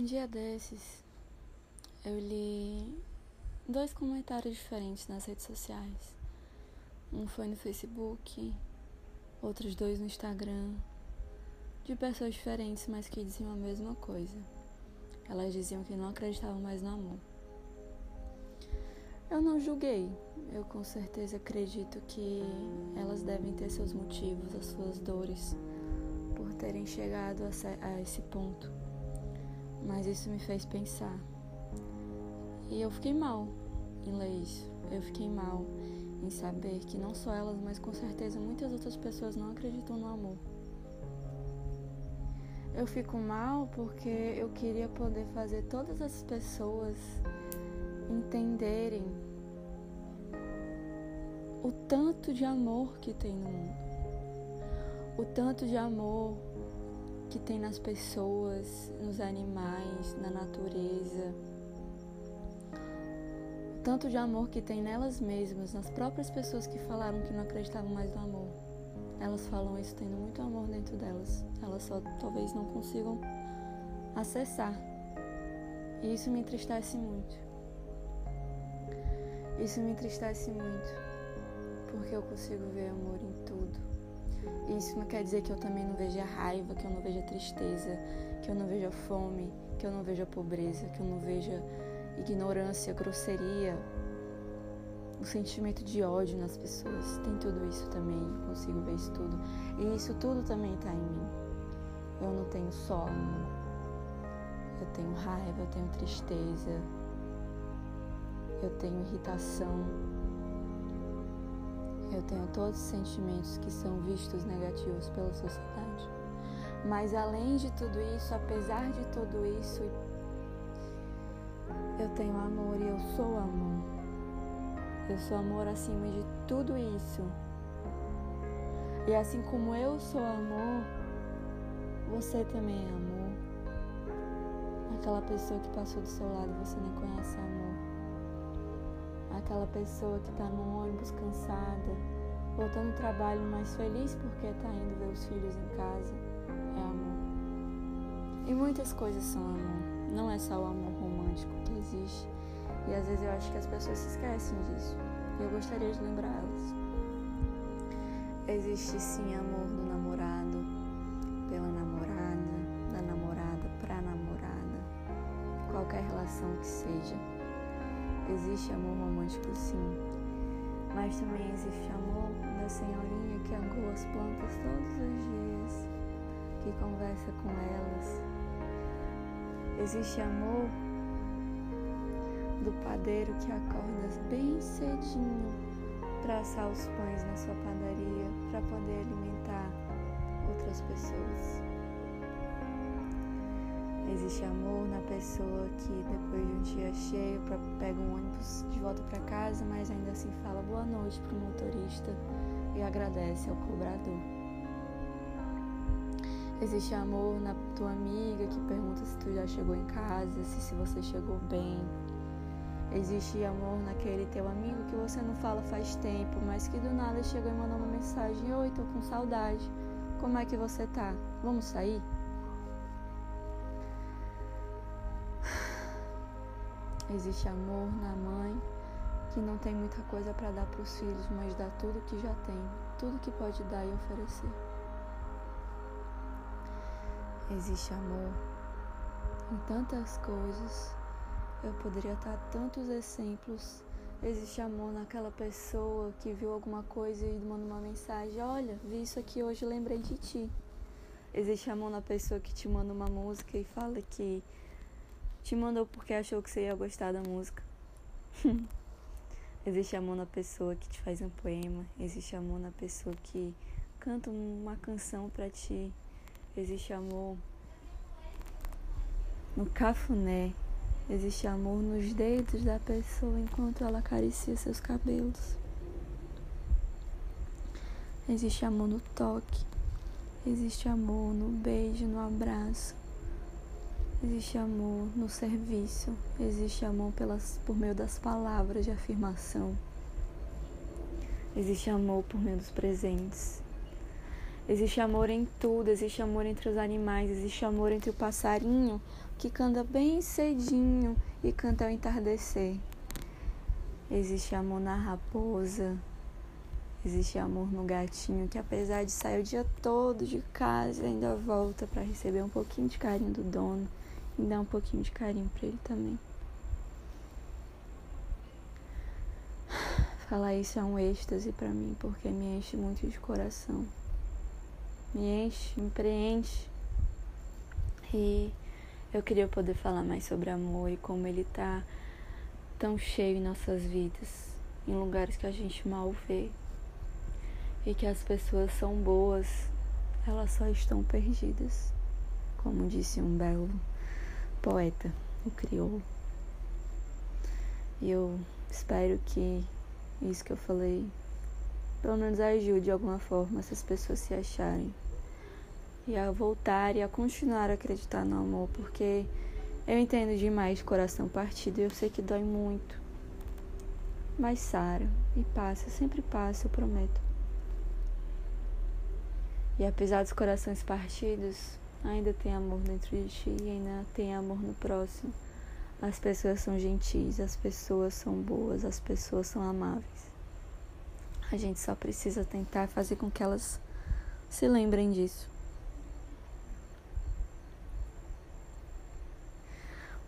Um dia desses, eu li dois comentários diferentes nas redes sociais. Um foi no Facebook, outros dois no Instagram, de pessoas diferentes, mas que diziam a mesma coisa. Elas diziam que não acreditavam mais no amor. Eu não julguei, eu com certeza acredito que elas devem ter seus motivos, as suas dores, por terem chegado a esse ponto mas isso me fez pensar. E eu fiquei mal em ler isso. Eu fiquei mal em saber que não só elas, mas com certeza muitas outras pessoas não acreditam no amor. Eu fico mal porque eu queria poder fazer todas as pessoas entenderem o tanto de amor que tem no mundo. O tanto de amor que tem nas pessoas, nos animais, na natureza. Tanto de amor que tem nelas mesmas, nas próprias pessoas que falaram que não acreditavam mais no amor. Elas falam isso tendo muito amor dentro delas. Elas só talvez não consigam acessar. E isso me entristece muito. Isso me entristece muito. Porque eu consigo ver amor em tudo. Isso não quer dizer que eu também não veja raiva, que eu não veja tristeza, que eu não veja fome, que eu não veja pobreza, que eu não veja ignorância, grosseria, o sentimento de ódio nas pessoas. Tem tudo isso também, eu consigo ver isso tudo. E isso tudo também está em mim. Eu não tenho amor. Eu tenho raiva, eu tenho tristeza, eu tenho irritação, eu tenho todos os sentimentos que são vistos negativos pela sociedade. Mas além de tudo isso, apesar de tudo isso, eu tenho amor e eu sou amor. Eu sou amor acima de tudo isso. E assim como eu sou amor, você também é amor. Aquela pessoa que passou do seu lado você nem conhece amor aquela pessoa que está no ônibus cansada, voltando do trabalho mais feliz porque está indo ver os filhos em casa, é amor. E muitas coisas são amor, não é só o amor romântico que existe. E às vezes eu acho que as pessoas se esquecem disso. E eu gostaria de lembrá-las. Existe sim amor do namorado, pela namorada, da namorada para namorada, qualquer relação que seja. Existe amor romântico, sim, mas também existe amor da senhorinha que agou as plantas todos os dias, que conversa com elas. Existe amor do padeiro que acorda bem cedinho para assar os pães na sua padaria para poder alimentar outras pessoas. Existe amor na pessoa que depois de um dia cheio pega um ônibus de volta para casa, mas ainda assim fala boa noite pro motorista e agradece ao cobrador. Existe amor na tua amiga que pergunta se tu já chegou em casa, se, se você chegou bem. Existe amor naquele teu amigo que você não fala faz tempo, mas que do nada chegou e mandou uma mensagem: Oi, tô com saudade. Como é que você tá? Vamos sair? Existe amor na mãe que não tem muita coisa para dar para os filhos, mas dá tudo que já tem, tudo que pode dar e oferecer. Existe amor em tantas coisas. Eu poderia dar tantos exemplos. Existe amor naquela pessoa que viu alguma coisa e manda uma mensagem: Olha, vi isso aqui hoje, lembrei de ti. Existe amor na pessoa que te manda uma música e fala que te mandou porque achou que você ia gostar da música. Existe amor na pessoa que te faz um poema, existe amor na pessoa que canta uma canção para ti. Existe amor no cafuné. Existe amor nos dedos da pessoa enquanto ela acaricia seus cabelos. Existe amor no toque. Existe amor no beijo, no abraço. Existe amor no serviço, existe amor pelas, por meio das palavras de afirmação, existe amor por meio dos presentes, Existe amor em tudo, existe amor entre os animais, existe amor entre o passarinho que canta bem cedinho e canta ao entardecer. Existe amor na raposa, existe amor no gatinho que apesar de sair o dia todo de casa ainda volta para receber um pouquinho de carinho do dono e dar um pouquinho de carinho para ele também. Falar isso é um êxtase para mim porque me enche muito de coração. Me enche, me preenche. E eu queria poder falar mais sobre amor e como ele tá tão cheio em nossas vidas, em lugares que a gente mal vê. E que as pessoas são boas, elas só estão perdidas. Como disse um belo poeta, o crioulo. E eu espero que isso que eu falei, pelo menos ajude de alguma forma essas pessoas se acharem. E a voltar e a continuar a acreditar no amor, porque eu entendo demais de coração partido e eu sei que dói muito. Mas Sara, e passa, sempre passa, eu prometo. E apesar dos corações partidos, ainda tem amor dentro de ti e ainda tem amor no próximo. As pessoas são gentis, as pessoas são boas, as pessoas são amáveis. A gente só precisa tentar fazer com que elas se lembrem disso.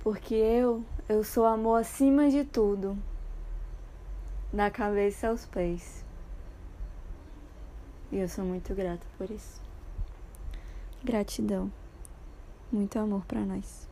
Porque eu, eu sou amor acima de tudo, da cabeça aos pés. E eu sou muito grata por isso. Gratidão. Muito amor para nós.